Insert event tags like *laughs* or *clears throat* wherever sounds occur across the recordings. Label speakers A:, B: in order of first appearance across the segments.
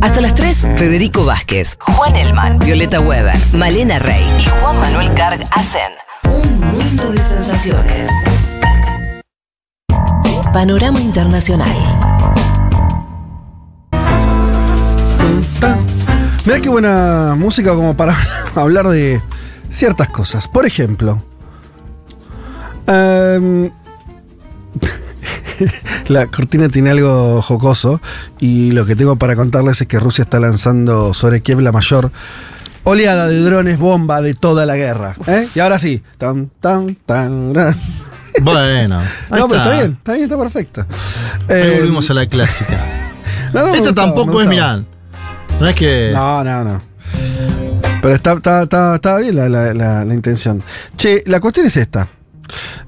A: Hasta las 3, Federico Vázquez, Juan Elman, Violeta Weber, Malena Rey y Juan Manuel Carg hacen un mundo de sensaciones. Panorama Internacional.
B: Mirá qué buena música como para *laughs* hablar de ciertas cosas. Por ejemplo, em, *laughs* la cortina tiene algo jocoso y lo que tengo para contarles es que Rusia está lanzando sobre Kiev la mayor oleada de drones bomba de toda la guerra. ¿eh? Y ahora sí. Tan, tan, tan, tan.
C: Bueno, *laughs*
B: No, pero está bien, está bien, está perfecto.
C: Ahí
B: Eh,
C: volvimos a la *laughs* clásica.
B: no,
C: Esto
B: gustaba,
C: tampoco es,
B: gustaba.
C: mirá. No es que.
B: No, no, no. Pero está, está, está, está bien la, la- la- la intención. Che, la cuestión es esta.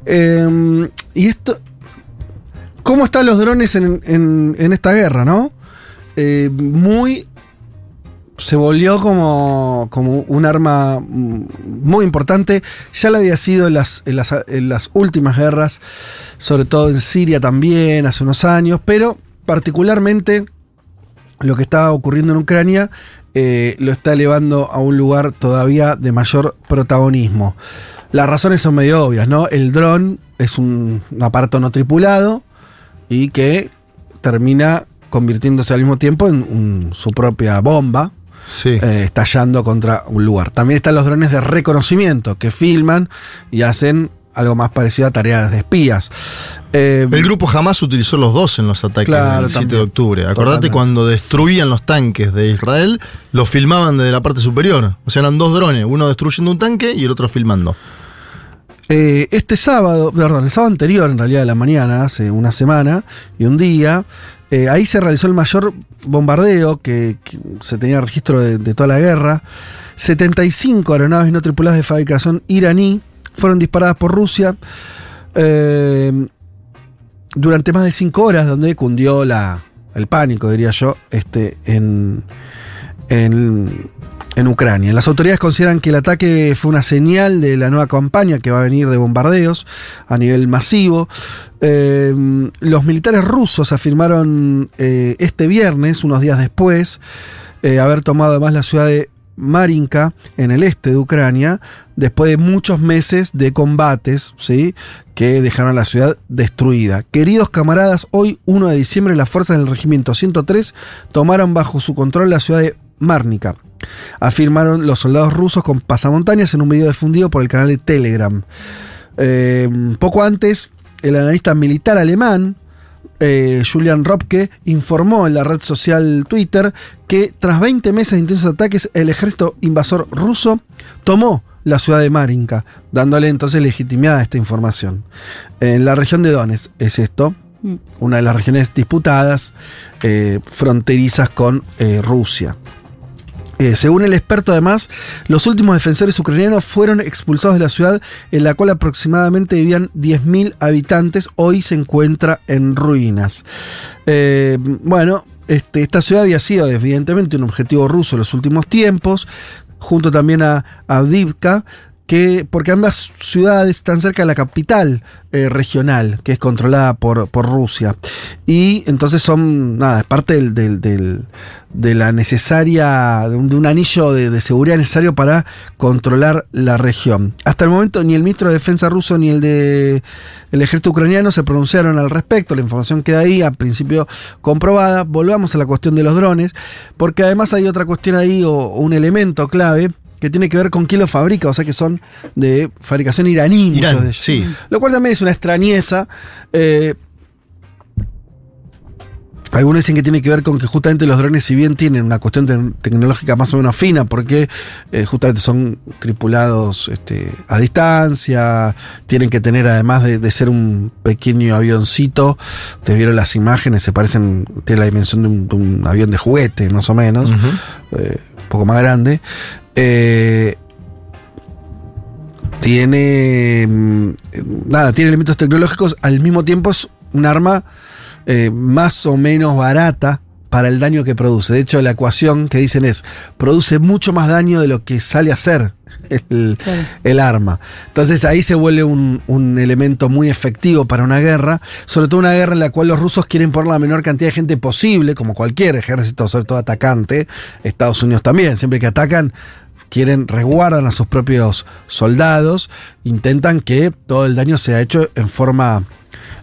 B: Eh, y esto. ¿Cómo están los drones en, esta guerra, no? Eh, muy. Se volvió como, como un arma muy importante. Ya lo había sido en las últimas guerras, sobre todo en Siria también, hace unos años, pero particularmente lo que está ocurriendo en Ucrania eh, lo está elevando a un lugar todavía de mayor protagonismo. Las razones son medio obvias, ¿no? El dron es un aparato no tripulado y que termina convirtiéndose al mismo tiempo en un- su propia bomba,
C: Sí.
B: eh, estallando contra un lugar. También están los drones de reconocimiento que filman y hacen algo más parecido a tareas de espías. Eh,
C: El grupo jamás utilizó los dos en los ataques
B: Claro,
C: del 7
B: también.
C: de octubre. Acordate
B: Totalmente.
C: cuando destruían los tanques de Israel, los filmaban desde la parte superior. O sea, eran dos drones, uno destruyendo un tanque y el otro filmando.
B: Eh, este sábado, perdón, el sábado anterior, en realidad, de la mañana, hace una semana y un día, eh, ahí se realizó el mayor bombardeo que, se tenía registro de, de toda la guerra. 75 aeronaves no tripuladas de fabricación iraní fueron disparadas por Rusia eh, durante más de 5 horas, donde cundió la, el pánico, diría yo, este, en, en, en Ucrania. Las autoridades consideran que el ataque fue una señal de la nueva campaña que va a venir de bombardeos a nivel masivo. Eh, los militares rusos afirmaron eh, este viernes, unos días después, eh, haber tomado además la ciudad de Marinka, en el este de Ucrania, después de muchos meses de combates, ¿sí? que dejaron la ciudad destruida. Queridos camaradas, hoy 1 de diciembre las fuerzas del regimiento 103 tomaron bajo su control la ciudad de Márnica. Afirmaron los soldados rusos con pasamontañas en un video difundido por el canal de Telegram. Eh, poco antes, el analista militar alemán, eh, Julian Robke, informó en la red social Twitter que tras 20 meses de intensos ataques, el ejército invasor ruso tomó la ciudad de Marinka, dándole entonces legitimidad a esta información. En la región de Donetsk es esto,
D: Mm.
B: una de las regiones disputadas, eh, fronterizas con Rusia. Eh, según el experto, además, los últimos defensores ucranianos fueron expulsados de la ciudad, en la cual aproximadamente vivían 10.000 habitantes. Hoy se encuentra en ruinas. Eh, bueno, este, esta ciudad había sido, evidentemente, un objetivo ruso en los últimos tiempos, junto también a Avdivka, que, porque ambas ciudades están cerca de la capital eh, regional, que es controlada por, por Rusia. Y entonces son, nada, es parte del, del- de la necesaria, de un, anillo de, seguridad necesario para controlar la región. Hasta el momento ni el ministro de Defensa ruso ni el de el ejército ucraniano se pronunciaron al respecto, la información queda ahí, a principio comprobada. Volvamos a la cuestión de los drones, porque además hay otra cuestión ahí, o un elemento clave, que tiene que ver con quién los fabrica, o sea que son de fabricación iraní, muchos de ellos.
C: sí.
B: Lo cual también es una extrañeza. eh, algunos dicen que tiene que ver con que justamente los drones, si bien tienen una cuestión te- tecnológica más o menos fina, porque eh, justamente son tripulados este, a distancia, tienen que tener, además de, de ser un pequeño avioncito, ustedes vieron las imágenes, se parecen, tiene la dimensión de un, de un avión de juguete, más o menos, eh, un poco más grande. Eh, tiene. mm, Nada, tiene elementos tecnológicos, al mismo tiempo es un arma eh, más o menos barata, para el daño que produce. De hecho, la ecuación que dicen es, produce mucho más daño de lo que sale a hacer el,
D: Claro.
B: el arma. Entonces ahí se vuelve un, un elemento muy efectivo para una guerra, sobre todo una guerra en la cual los rusos quieren poner la menor cantidad de gente posible, como cualquier ejército, sobre todo atacante, Estados Unidos también, siempre que atacan quieren, resguardan a sus propios soldados, intentan que todo el daño sea hecho en forma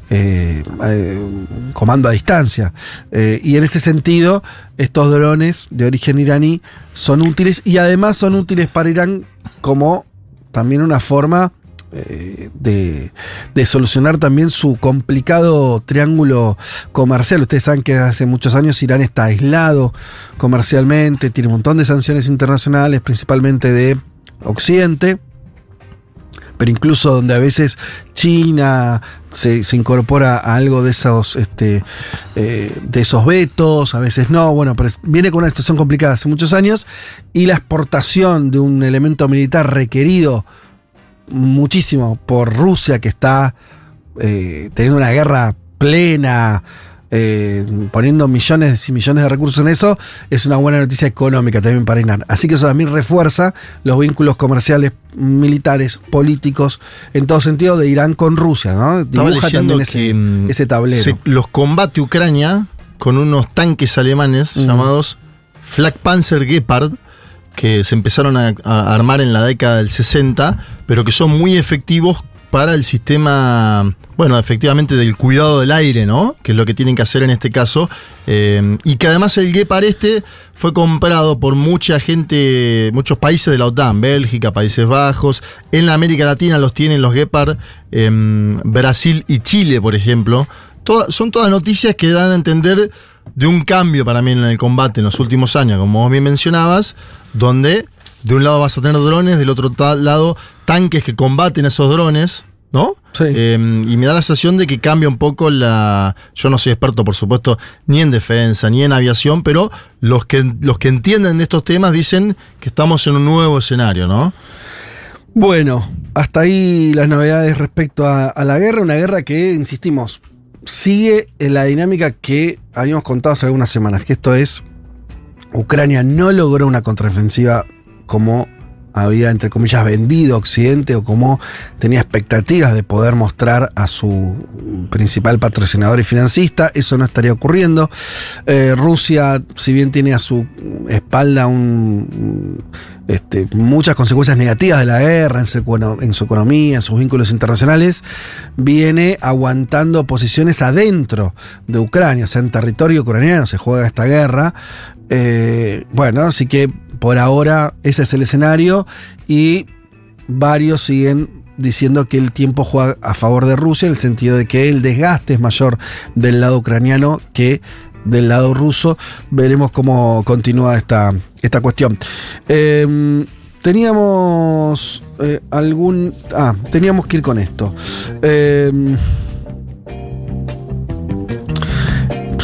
B: eh, eh, comando a distancia. Eh, y en ese sentido, estos drones de origen iraní son útiles y además son útiles para Irán como también una forma eh, de, solucionar también su complicado triángulo comercial. Ustedes saben que hace muchos años Irán está aislado comercialmente, tiene un montón de sanciones internacionales, principalmente de Occidente pero incluso donde a veces China se, incorpora a algo de esos, este, eh, de esos vetos, a veces no, bueno, pero viene con una situación complicada hace muchos años y la exportación de un elemento militar requerido muchísimo por Rusia que está eh, teniendo una guerra plena, eh, poniendo millones y millones de recursos en eso, es una buena noticia económica también para Irán. Así que eso también refuerza los vínculos comerciales, militares, políticos, en todo sentido de Irán con Rusia, ¿no?
C: Estaba
B: Dibuja también ese,
C: mm,
B: ese tablero.
C: se- los combate Ucrania con unos tanques alemanes
B: Mm.
C: llamados Flak Panzer Gepard que se empezaron a, armar en la década del 60, pero que son muy efectivos para el sistema, bueno, efectivamente del cuidado del aire, ¿no? Que es lo que tienen que hacer en este caso. Eh, y que además el Gepard este fue comprado por mucha gente, muchos países de la OTAN, Bélgica, Países Bajos. En la América Latina los tienen los Gepard, em, Brasil y Chile, por ejemplo. Son todas noticias que dan a entender de un cambio para mí en el combate en los últimos años, como vos bien mencionabas, donde de un lado vas a tener drones, del otro lado tanques que combaten a esos drones, ¿no?
B: Sí.
C: Eh, y me da la sensación de que cambia un poco la. Yo no soy experto, por supuesto, ni en defensa, ni en aviación, pero los que, los que entienden de estos temas dicen que estamos en un nuevo escenario, ¿no?
B: Bueno, hasta ahí las novedades respecto a, a la guerra, una guerra que, insistimos, sigue en la dinámica que habíamos contado hace algunas semanas, que esto es, Ucrania no logró una contraofensiva como había, entre comillas, vendido Occidente o como tenía expectativas de poder mostrar a su principal patrocinador y financista. Eso no estaría ocurriendo. Eh, Rusia, si bien tiene a su espalda un, este, muchas consecuencias negativas de la guerra en su, econo- en su economía, en sus vínculos internacionales, viene aguantando posiciones adentro de Ucrania, o sea, en territorio ucraniano se juega esta guerra. Eh, bueno, así que por ahora ese es el escenario y varios siguen diciendo que el tiempo juega a favor de Rusia en el sentido de que el desgaste es mayor del lado ucraniano que del lado ruso. Veremos cómo continúa esta, esta cuestión. Eh, teníamos eh, algún... Ah, teníamos que ir con esto. Eh,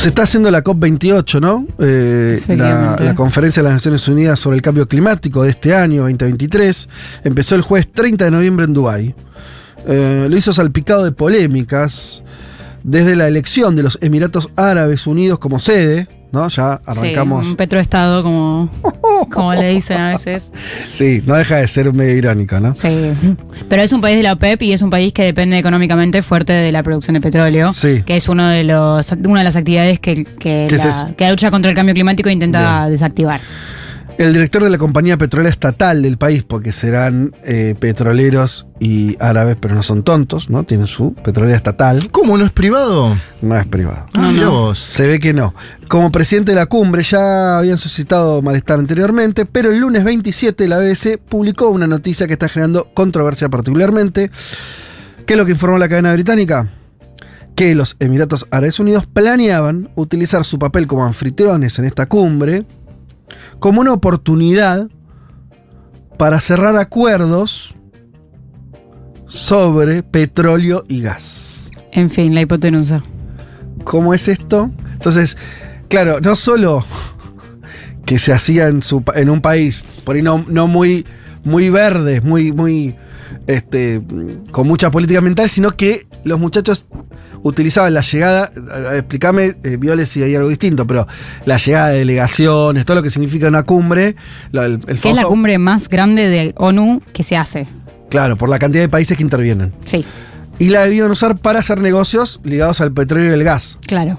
B: se está haciendo la COP28, ¿no? Eh, la, conferencia de las Naciones Unidas sobre el cambio climático de este año, 2023. Empezó el jueves 30 de noviembre en Dubái. Eh, lo hizo salpicado de polémicas desde la elección de los Emiratos Árabes Unidos como sede, ¿no? Ya arrancamos.
D: Sí, un petroestado, como, como le dicen a veces. *laughs*
B: Sí, no deja de ser medio irónico, ¿no?
D: Sí. Pero es un país de la OPEP y es un país que depende económicamente fuerte de la producción de petróleo.
B: Sí.
D: Que es uno de los, una de las actividades que, que,
B: ¿Qué es
D: la, que la lucha contra el cambio climático intenta desactivar.
B: El director de la compañía petrolera estatal del país, porque serán eh, petroleros y árabes, pero no son tontos, ¿no? Tienen su petrolera estatal,
C: ¿Cómo no es privado?
B: no es privado.
C: Ah,
D: No,
C: mirá
D: no.
C: vos.
B: Se ve que no. Como presidente de la cumbre ya habían suscitado malestar anteriormente, pero el lunes 27 la BBC publicó una noticia que está generando controversia particularmente. ¿Qué es lo que informó la cadena británica? Que los Emiratos Árabes Unidos planeaban utilizar su papel como anfitriones en esta cumbre como una oportunidad para cerrar acuerdos sobre petróleo y gas.
D: En fin, la hipotenusa.
B: ¿Cómo es esto? Entonces, claro, no solo que se hacía en, su, pa- en un país, por ahí no, no muy, muy verde, muy, muy, este, con mucha política ambiental, sino que los muchachos utilizaban la llegada, eh, explícame, eh, Viole, si hay algo distinto, pero la llegada de delegaciones, todo lo que significa una cumbre, lo- el, el
D: es la cumbre más grande de ONU que se hace.
B: Claro, por la cantidad de países que intervienen.
D: Sí,
B: Y la debían usar para hacer negocios ligados al petróleo y el gas.
D: claro.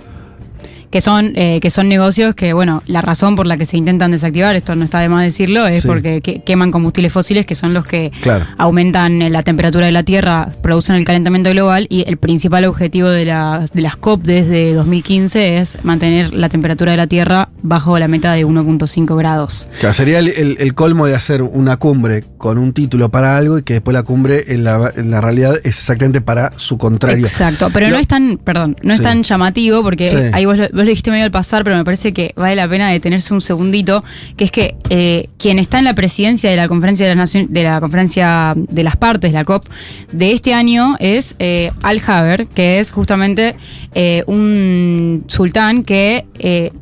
D: Que son, eh, que son negocios que, bueno, la razón por la que se intentan desactivar, esto no está de más decirlo, es
B: Sí.
D: porque que- queman combustibles fósiles que son los que
B: Claro.
D: aumentan eh, la temperatura de la Tierra, producen el calentamiento global y el principal objetivo de, la- de las COP desde 2015 es mantener la temperatura de la Tierra bajo la meta de 1.5 grados.
B: Que sería el, el- el colmo de hacer una cumbre con un título para algo y que después la cumbre en la, en la realidad es exactamente para su contrario.
D: Exacto, pero
B: Lo-
D: no es tan, perdón, no es tan llamativo porque
B: Sí.
D: ahí vos lo, vos lo dijiste medio al pasar, pero me parece que vale la pena detenerse un segundito, que es que eh, quien está en la presidencia de la conferencia de las naciones, de la conferencia de las partes, la COP, de este año es eh, Al Haber, que es justamente eh, un sultán que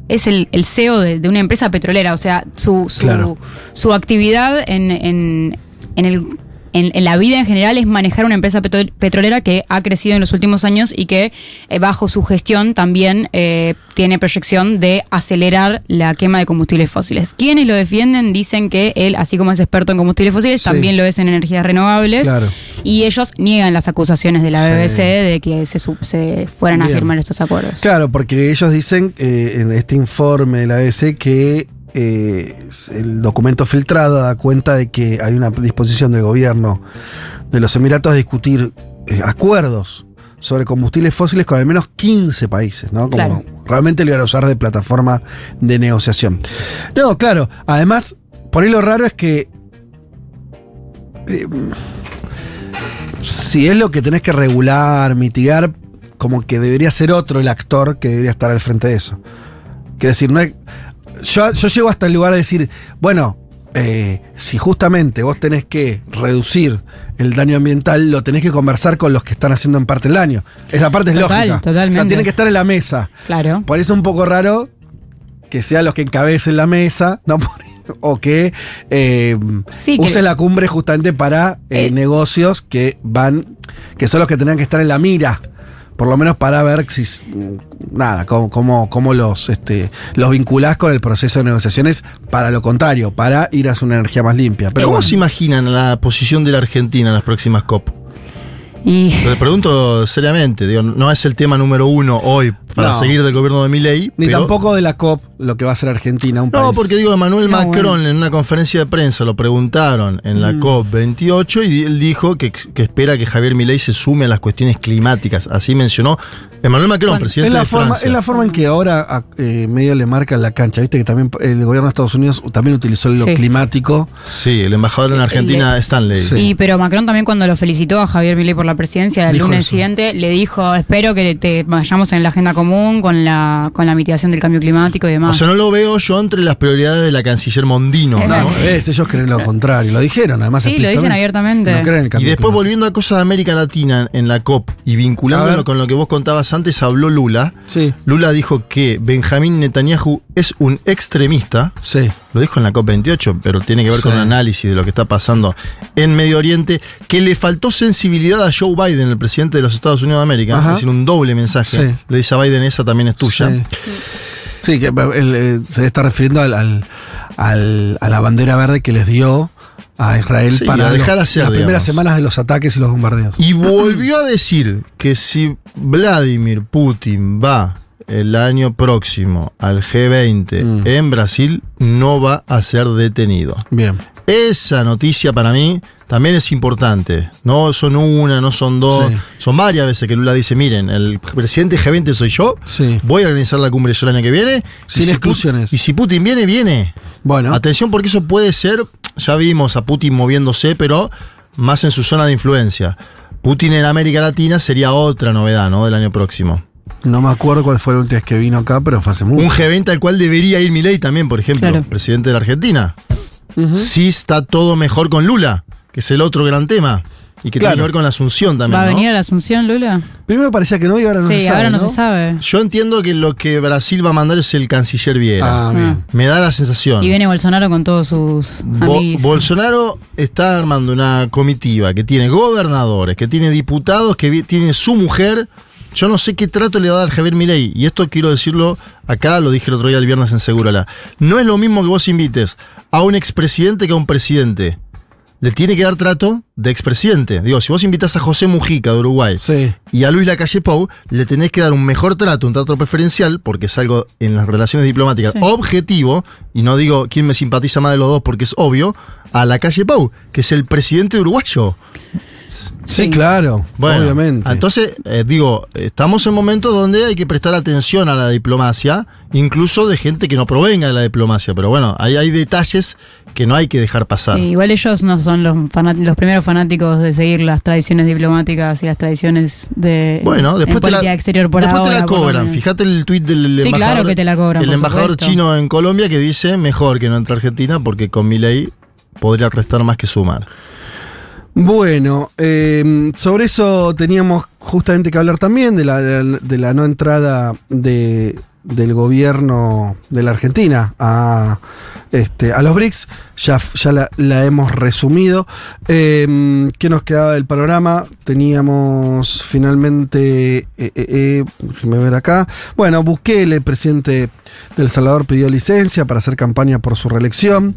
D: es el, el CEO de, de una empresa petrolera, o sea, su, su,
B: Claro.
D: su actividad en, en- en el en, en la vida en general es manejar una empresa petro- petrolera que ha crecido en los últimos años y que eh, bajo su gestión también eh, tiene proyección de acelerar la quema de combustibles fósiles. Quienes lo defienden dicen que él, así como es experto en combustibles fósiles,
B: Sí.
D: también lo es en energías renovables.
B: Claro.
D: Y ellos niegan las acusaciones de la
B: Sí.
D: BBC de que se, fueran a firmar estos acuerdos.
B: Claro, porque ellos dicen eh, en este informe de la ABC que eh, el documento filtrado da cuenta de que hay una disposición del gobierno de los Emiratos a discutir eh, acuerdos sobre combustibles fósiles con al menos 15 países, ¿no? Como
D: Claro.
B: realmente lo iban a usar de plataforma de negociación. No, claro, además, por ahí lo raro es que eh, si es lo que tenés que regular, mitigar, como que debería ser otro el actor que debería estar al frente de eso. Quiero decir, no es, yo, yo llego hasta el lugar de decir, bueno, eh, si justamente vos tenés que reducir el daño ambiental, lo tenés que conversar con los que están haciendo en parte el daño. Esa parte es
D: Total,
B: lógica. O sea,
D: totalmente.
B: tiene que estar en la mesa.
D: Claro.
B: Por eso es un poco raro que sean los que encabecen la mesa, ¿no? o que eh,
D: Sí, que-
B: usen la cumbre justamente para eh,
D: Eh.
B: negocios que van, que son los que tendrían que estar en la mira. Por lo menos para ver si, nada, cómo, cómo, cómo los, este, los vinculás con el proceso de negociaciones para lo contrario, para ir hacia una energía más limpia. Pero
C: ¿Cómo
B: bueno.
C: se imaginan la posición de la Argentina en las próximas COP?
D: Y
C: Le pregunto seriamente, digo, no es el tema número uno hoy para
B: No.
C: seguir del gobierno de Milei.
B: Ni
C: pero-
B: tampoco de la COP, lo que va a ser Argentina, un
C: No,
B: país.
C: porque digo, Emmanuel
D: No,
C: Macron
D: bueno.
C: en una conferencia de prensa lo preguntaron en la
B: Mm.
C: COP28 y él dijo que, que espera que Javier Milei se sume a las cuestiones climáticas. Así mencionó Emmanuel Macron,
D: Bueno,
C: presidente
B: es la,
C: de
B: forma,
C: Francia.
B: es la forma en que ahora a- eh, medio le marcan la cancha. Viste que también el gobierno de Estados Unidos también utilizó lo
D: Sí.
B: climático.
C: Sí, el embajador en Argentina, Stanley.
B: Sí.
D: Y pero Macron también cuando lo felicitó a Javier Milei por la presidencia el
B: Dijo
D: lunes
B: eso.
D: siguiente le dijo espero que te vayamos en la agenda común con la con la mitigación del cambio climático y
C: O
D: demás.
C: sea, no lo veo yo entre las prioridades de la canciller Mondino. ¿no?
B: No, es, ellos creen lo *laughs* contrario. Lo dijeron, además.
D: Sí, lo dicen abiertamente.
B: No creen
C: Y después
B: climático.
C: volviendo a cosas de América Latina en la COP y vinculándolo con lo que vos contabas antes, habló Lula.
B: Sí,
C: Lula dijo que Benjamín Netanyahu es un extremista.
B: sí.
C: Lo dijo en la COP28, pero tiene que ver con un análisis de lo que está pasando en Medio Oriente, que le faltó sensibilidad a Joe Biden, el presidente de los Estados Unidos de América,
B: Ajá.
C: es decir, un doble mensaje.
B: Sí.
C: Le dice a Biden, esa también es tuya.
B: Sí, Sí, que él, eh, se está refiriendo al, al- al- a la bandera verde que les dio a Israel
C: Sí,
B: para
C: dejar
B: los-
C: hacer,
B: las primeras semanas de los ataques y los bombardeos.
C: Y volvió a decir que si Vladimir Putin va el año próximo al G20
B: Mm.
C: en Brasil, no va a ser detenido.
B: Bien.
C: Esa noticia para mí también es importante. No son una, no son dos,
B: Sí.
C: son varias veces que Lula dice, miren, el presidente G20 soy yo,
B: Sí.
C: voy a organizar la cumbre yo el año que viene.
B: Sin
C: y si Pu-
B: exclusiones.
C: y si Putin viene, viene.
B: Bueno.
C: Atención porque eso puede ser, ya vimos a Putin moviéndose, pero más en su zona de influencia. Putin en América Latina sería otra novedad, ¿no? Del año próximo.
B: No me acuerdo cuál fue la última vez que vino acá, pero fue hace mucho.
C: Un G20 al cual debería ir Milei también, por ejemplo,
D: Claro.
C: presidente de la Argentina.
B: Ujú.
C: Sí está todo mejor con Lula, que es el otro gran tema. Y que
B: Claro.
C: tiene que ver con la Asunción también.
D: ¿Va a
C: ¿no?
D: venir a la Asunción, Lula?
B: Primero parecía que no y ahora no
D: sí,
B: se sabe.
D: ahora no, se sabe.
C: Yo entiendo que lo que Brasil va a mandar es el canciller Viera.
B: Ah, bien.
C: Me da la sensación.
D: Y viene Bolsonaro con todos sus
C: Bo-
D: amigos.
C: Bolsonaro está armando una comitiva que tiene gobernadores, que tiene diputados, que tiene su mujer yo no sé qué trato le va a dar Javier Milei, y esto quiero decirlo acá, lo dije el otro día el viernes en Segurala. No es lo mismo que vos invites a un expresidente que a un presidente. Le tiene que dar trato de expresidente. Digo, si vos invitas a José Mujica de Uruguay
B: Sí.
C: y a Luis Lacalle Pou, le tenés que dar un mejor trato, un trato preferencial, porque es algo en las relaciones diplomáticas
D: Sí.
C: objetivo, y no digo quién me simpatiza más de los dos porque es obvio, a Lacalle Pou, que es el presidente uruguayo.
B: Sí,
D: Sí.
B: claro.
C: Bueno,
B: obviamente.
C: entonces, eh, digo, estamos en momentos donde hay que prestar atención a la diplomacia, incluso de gente que no provenga de la diplomacia, pero bueno, ahí hay detalles que no hay que dejar pasar.
D: Sí, igual ellos no son los, los primeros fanáticos de seguir las tradiciones diplomáticas y las tradiciones de
C: Bueno, después,
D: en
C: te la,
D: política exterior por
C: después te
D: ahora,
C: la
D: por lo
C: cobran. Fíjate el tuit del
D: Sí,
C: embajador.
D: claro que te la cobran,
C: El embajador
D: supuesto.
C: chino en Colombia que dice mejor que no entre a Argentina porque con mi ley podría restar más que sumar.
B: Bueno, eh, sobre eso teníamos justamente que hablar también de la, de la- no entrada de, del gobierno de la Argentina a, este, a los BRICS. Ya, ya la, hemos resumido. Eh, ¿Qué nos quedaba del panorama? Teníamos finalmente, eh, eh, eh, déjeme ver acá. Bueno, Bukele, el presidente de El Salvador, pidió licencia para hacer campaña por su reelección.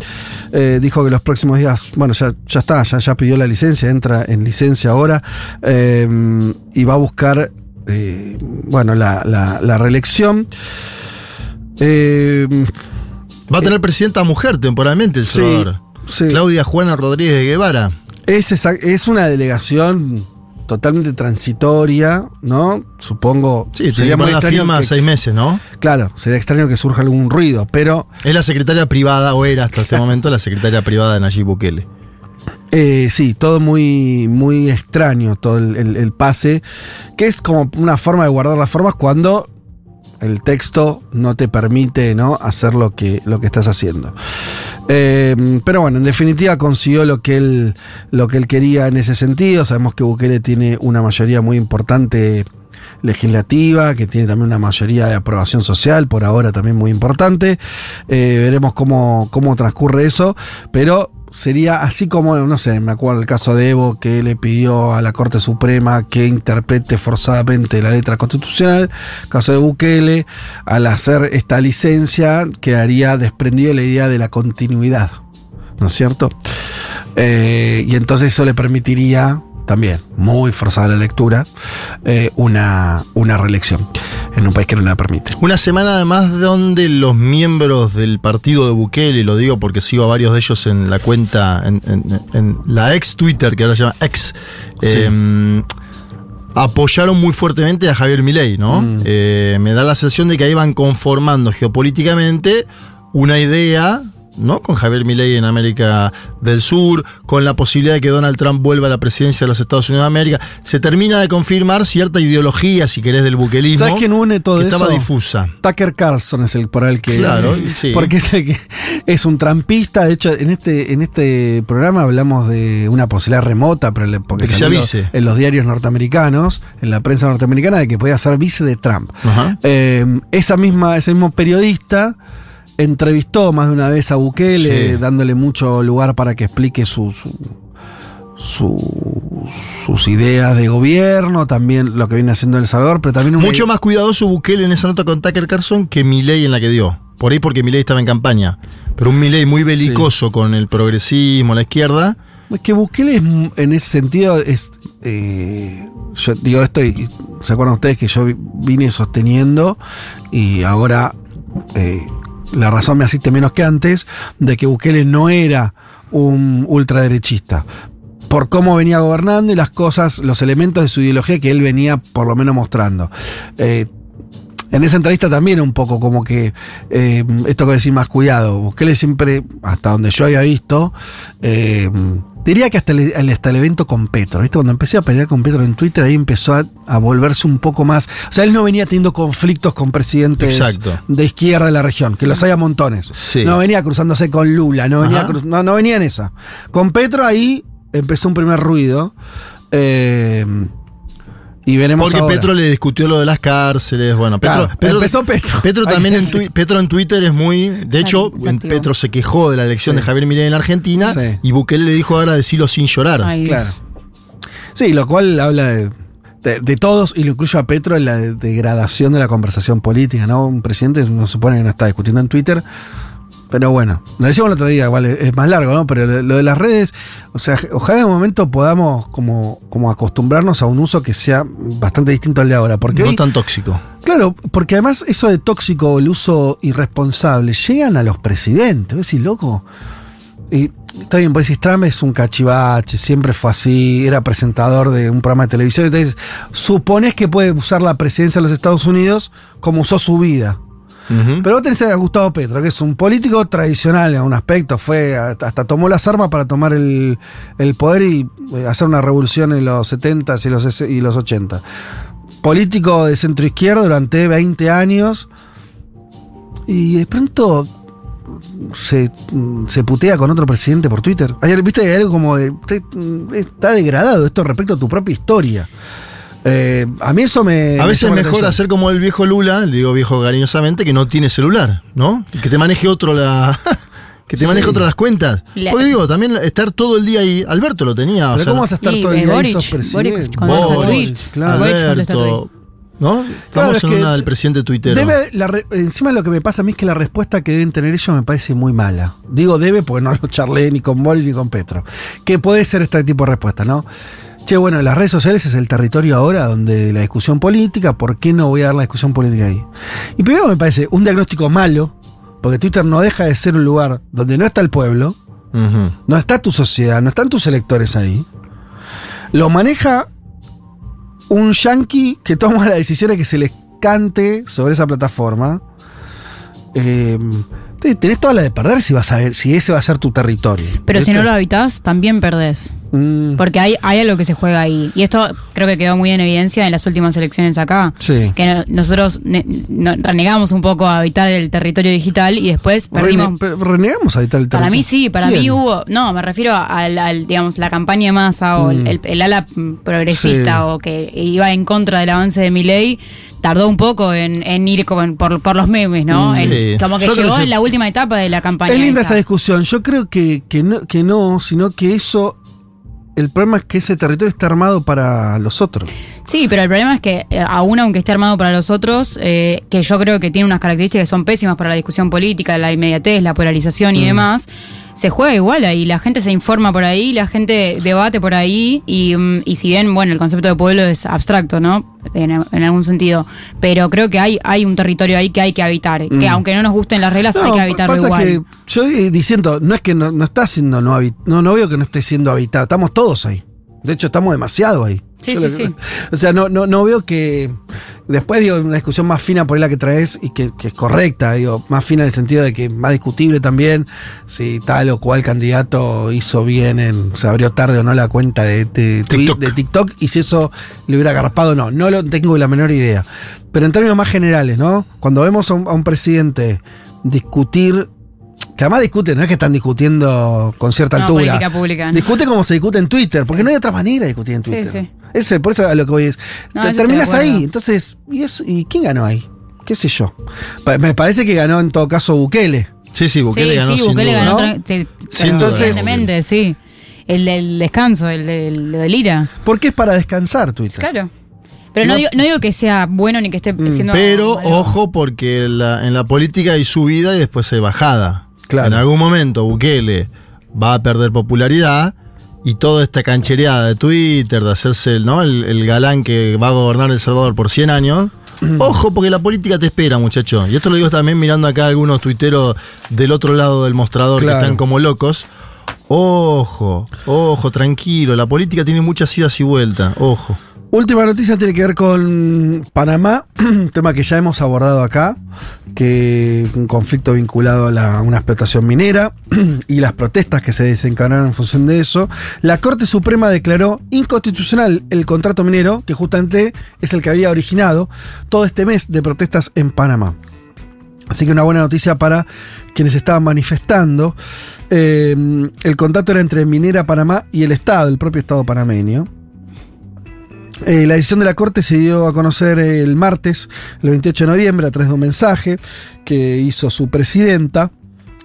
B: Eh, dijo que los próximos días, bueno, ya, ya está, ya, ya pidió la licencia, entra en licencia ahora eh, y va a buscar, eh, bueno, la, la- la reelección. Eh,
C: Va a tener presidenta mujer temporalmente El
B: Sí,
C: Salvador.
B: sí.
C: Claudia Juana Rodríguez de Guevara.
B: Es, esa- es una delegación totalmente transitoria, ¿no? Supongo.
C: Sí,
B: sería muy extraño
C: firma
B: que-
C: seis meses, ¿no?
B: Claro, sería extraño que surja algún ruido, pero
C: Es la secretaria privada, o era hasta este momento la secretaria privada de Nayib Bukele.
B: Eh, sí, todo muy, muy extraño, todo el, el- pase, que es como una forma de guardar las formas cuando el texto no te permite ¿no? hacer lo que, lo que estás haciendo. Eh, pero bueno, en definitiva consiguió lo que, él, lo que él quería en ese sentido. Sabemos que Bukele tiene una mayoría muy importante legislativa, que tiene también una mayoría de aprobación social, por ahora también muy importante. Eh, veremos cómo, cómo transcurre eso, pero sería así como, no sé, me acuerdo el caso de Evo, que le pidió a la Corte Suprema que interprete forzadamente la letra constitucional. Caso de Bukele, al hacer esta licencia, quedaría desprendido la idea de la continuidad, ¿no es cierto? Eh, y entonces eso le permitiría también, muy forzada la lectura, eh, una, una reelección en un país que no la permite.
C: Una semana además donde los miembros del partido de Bukele, lo digo porque sigo a varios de ellos en la cuenta, en, en- en la ex Twitter, que ahora se llama ex,
B: Sí.
C: eh, apoyaron muy fuertemente a Javier Milei, ¿no?
B: Mm.
C: Eh, me da la sensación de que ahí van conformando geopolíticamente una idea. ¿No? Con Javier Milei en América del Sur, con la posibilidad de que Donald Trump vuelva a la presidencia de los Estados Unidos de América, se termina de confirmar cierta ideología, si querés, del buquelismo.
B: ¿Sabes quién une todo
C: que
B: eso?
C: estaba difusa.
B: Tucker Carlson es el por el que.
C: Claro,
B: eh, *laughs*
C: sí.
B: Porque es el que es un trampista. De hecho, en este, en este programa hablamos de una posibilidad remota, pero porque salió
C: vice.
B: en los diarios norteamericanos, en la prensa norteamericana, de que podía ser vice de Trump. Eh, esa misma, ese mismo periodista entrevistó más de una vez a Bukele,
C: Sí.
B: dándole mucho lugar para que explique su, su- su- sus ideas de gobierno, también lo que viene haciendo El Salvador, pero también
C: Mucho más cuidadoso Bukele en esa nota con Tucker Carlson que Milei en la que dio. Por ahí porque Milei estaba en campaña. Pero un Milei muy belicoso con el progresismo, la izquierda.
B: Es que Bukele es, en ese sentido es. eh, yo digo esto y se acuerdan ustedes que yo vi- vine sosteniendo y ahora eh, la razón me asiste menos que antes de que Bukele no era un ultraderechista por cómo venía gobernando y las cosas, los elementos de su ideología que él venía por lo menos mostrando. Eh, en esa entrevista también un poco como que eh, esto que decir más cuidado. Bukele siempre, hasta donde yo había visto, eh, diría que hasta el, hasta el evento con Petro. ¿viste? Cuando empecé a pelear con Petro en Twitter, ahí empezó a, a volverse un poco más. O sea, él no venía teniendo conflictos con presidentes
C: Exacto.
B: de izquierda de la región, que los hay a montones.
C: Sí.
B: No venía cruzándose con Lula, no venía, cruz- no, no venía en esa. Con Petro ahí empezó un primer ruido. eh, y veremos
C: Porque
B: ahora.
C: Petro le discutió lo de las cárceles. Bueno, Petro,
B: Claro,
C: Petro-
B: empezó Petro.
C: Petro también en, Petro en Twitter es muy. De hecho. Petro se quejó de la elección
B: Sí.
C: de Javier Milei en la Argentina
B: Sí.
C: y Bukele le dijo ahora decirlo sin llorar.
D: Ay,
B: Claro. Sí, lo cual habla de de, de todos, y lo incluyo a Petro, en la de- degradación de la conversación política, ¿no? Un presidente no se supone que no está discutiendo en Twitter. Pero bueno, lo decíamos el otro día, igual es, es más largo, ¿no? Pero lo, lo de las redes, o sea, ojalá en un momento podamos como, como acostumbrarnos a un uso que sea bastante distinto al de ahora. Porque
C: no
B: hoy-
C: tan tóxico.
B: Claro, porque además eso de tóxico o el uso irresponsable llegan a los presidentes. ¿Ves? Y loco. Y está bien, vos decís, Trump es un cachivache, siempre fue así, era presentador de un programa de televisión. Entonces, supones que puede usar la presidencia de los Estados Unidos como usó su vida.
C: Ujú.
B: Pero vos tenés a Gustavo Petro, que es un político tradicional en un aspecto, fue hasta, tomó las armas para tomar el, el poder y eh, hacer una revolución en los 70 y los, y los 80. Político de centro izquierda durante 20 años y de pronto se, se putea con otro presidente por Twitter. Ayer, viste, algo como de. Está degradado esto respecto a tu propia historia. Eh, a mí eso me.
C: A veces es mejor
B: atención.
C: hacer como el viejo Lula, le digo viejo cariñosamente, que no tiene celular, ¿no? Que te maneje otro la. *laughs* que te maneje
B: Sí.
C: otro las cuentas.
D: La-
C: Porque digo, también estar todo el día ahí. Alberto lo tenía. o
B: Pero
C: sea,
B: ¿cómo vas a estar
D: Y,
B: todo el día ahí
D: Boric,
B: sos presidente?
D: Boric
B: claro.
C: Alberto, ¿no?
B: Claro,
C: Vamos
B: es
C: en
B: que
C: una del presidente tuitero.
B: Debe, la re- encima lo que me pasa a mí es que la respuesta que deben tener ellos me parece muy mala. Digo debe porque no lo charlé ni con Boris ni con Petro. Que puede ser este tipo de respuesta, ¿no? Che, bueno, las redes sociales es el territorio ahora donde la discusión política, ¿por qué no voy a dar la discusión política ahí? Y primero me parece un diagnóstico malo, porque Twitter no deja de ser un lugar donde no está el pueblo, no está tu sociedad, no están tus electores ahí. Lo maneja un yankee que toma *laughs* las decisiones que se les cante sobre esa plataforma. Eh, te- tenés toda la de perder si vas a ver, si ese va a ser tu territorio.
D: Pero si no lo habitas, también perdés.
B: Mm,
D: Porque hay, hay algo que se juega ahí. Y esto creo que quedó muy en evidencia en las últimas elecciones acá.
B: sí.
D: Que no- nosotros ne- no- renegamos un poco a habitar el territorio digital y después perdimos.
B: Rene- pe- renegamos ahorita el
D: Para
B: territorio.
D: mí sí, para
B: ¿Quién?
D: mí hubo, no, me refiero al, al, digamos, la campaña de masa o el,
B: Mm.
D: el- el ala progresista
B: Sí.
D: o que iba en contra del avance de mi ley, tardó un poco en, en ir con- por, por los memes, ¿no?
B: Mm.
C: Sí.
D: como que
C: Yo
D: llegó
C: que se-
D: en la última etapa de la campaña.
B: Es linda
D: esa.
B: esa discusión. Yo creo que, que, no, que no, sino que eso. El problema es que ese territorio está armado para los otros.
D: Sí, pero el problema es que eh, aún aunque esté armado para los otros, eh, que yo creo que tiene unas características que son pésimas para la discusión política, la inmediatez, la polarización y
B: Mm.
D: demás, se juega igual ahí, la gente se informa por ahí, la gente debate por ahí y, mm, y si bien, bueno, el concepto de pueblo es abstracto, ¿no? En, en algún sentido, pero creo que hay, hay un territorio ahí que hay que habitar, que
B: Mm.
D: aunque no nos gusten las reglas, hay que habitarlo
B: pasa
D: igual.
B: que yo eh, diciendo, no es que no, no está siendo no no, no veo que no esté siendo habitado, estamos todos ahí. De hecho, estamos demasiado ahí.
D: Sí, sí,
B: lo-
D: sí. *laughs*
B: O sea, no, no, no veo que. Después digo, una discusión más fina por ahí la que traes y que, que es correcta, digo, más fina en el sentido de que más discutible también si tal o cual candidato hizo bien en. se abrió tarde o no la cuenta de, de,
C: TikTok.
B: de TikTok y si eso le hubiera agarpado o no. No lo tengo la menor idea. Pero en términos más generales, ¿no? Cuando vemos a un, a un presidente discutir. Que además discuten, no es que están discutiendo con cierta
D: No,
B: altura.
D: política pública, ¿no?
B: Discute como se discute en Twitter, porque no hay otra manera de discutir en
D: Sí,
B: Twitter.
D: sí.
B: Ese, por eso a lo que voy es.
D: No,
B: te- terminas ahí. Entonces, ¿y, es- ¿y quién ganó ahí? ¿Qué sé yo? Pa- me parece que ganó en todo caso Bukele.
C: Sí, sí, Bukele
D: sí,
C: ganó
D: sí,
C: sin
D: Bukele
C: duda.
D: ganó sí, evidentemente, sí. El del descanso, el del, lo del IRA.
B: Porque es para descansar Twitter.
D: Claro. Pero no,
B: No-
D: digo, no digo que sea bueno ni que esté
B: Mm,
D: siendo.
C: Pero ojo, porque la- en la política hay subida y después hay bajada.
B: Claro.
C: En algún momento Bukele va a perder popularidad y toda esta canchereada de Twitter, de hacerse el, ¿no? el, el galán que va a gobernar El Salvador por 100 años. Ojo, porque la política te espera, muchacho. Y esto lo digo también mirando acá algunos tuiteros del otro lado del mostrador
B: Claro.
C: que están como locos. Ojo, ojo, tranquilo. La política tiene muchas idas y vueltas. Ojo.
B: Última noticia tiene que ver con Panamá, *clears throat* tema que ya hemos abordado acá, que un conflicto vinculado a, la- a una explotación minera *clears throat* y las protestas que se desencadenaron en función de eso. La Corte Suprema declaró inconstitucional el contrato minero, que justamente es el que había originado todo este mes de protestas en Panamá. Así que una buena noticia para quienes estaban manifestando. Eh, el contrato era entre Minera Panamá y el Estado, el propio Estado panameño. Eh, la decisión de la Corte se dio a conocer el martes, el 28 de noviembre, a través de un mensaje que hizo su presidenta.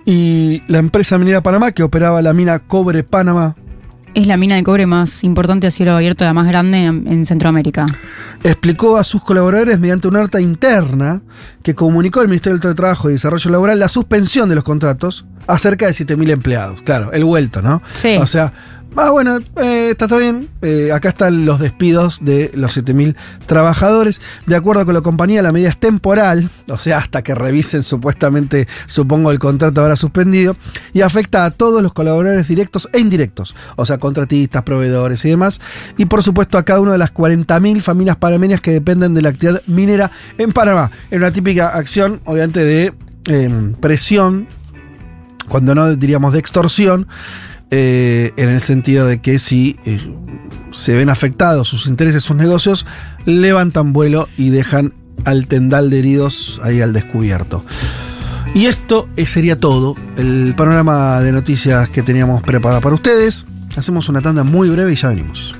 B: Y la empresa minera Panamá, que operaba la mina Cobre Panamá,
D: es la mina de cobre más importante a cielo abierto, la más grande en, en Centroamérica.
B: explicó a sus colaboradores mediante una nota interna que comunicó al Ministerio del Trabajo y Desarrollo Laboral la suspensión de los contratos a cerca de 7.000 empleados. Claro, el vuelto, ¿no?
D: Sí.
B: O sea, ah, bueno, eh, está todo bien. Eh, acá están los despidos de los 7.000 trabajadores. De acuerdo con la compañía, la medida es temporal, o sea, hasta que revisen supuestamente, supongo, el contrato ahora suspendido, y afecta a todos los colaboradores directos e indirectos, o sea, contratistas, proveedores y demás, y por supuesto a cada una de las 40.000 familias panameñas que dependen de la actividad minera en Panamá. En una típica acción, obviamente, de eh, presión cuando no diríamos de extorsión, eh, en el sentido de que si eh, se ven afectados sus intereses, sus negocios, levantan vuelo y dejan al tendal de heridos ahí al descubierto. Y esto eh, sería todo, el panorama de noticias que teníamos preparado para ustedes. Hacemos una tanda muy breve y ya venimos.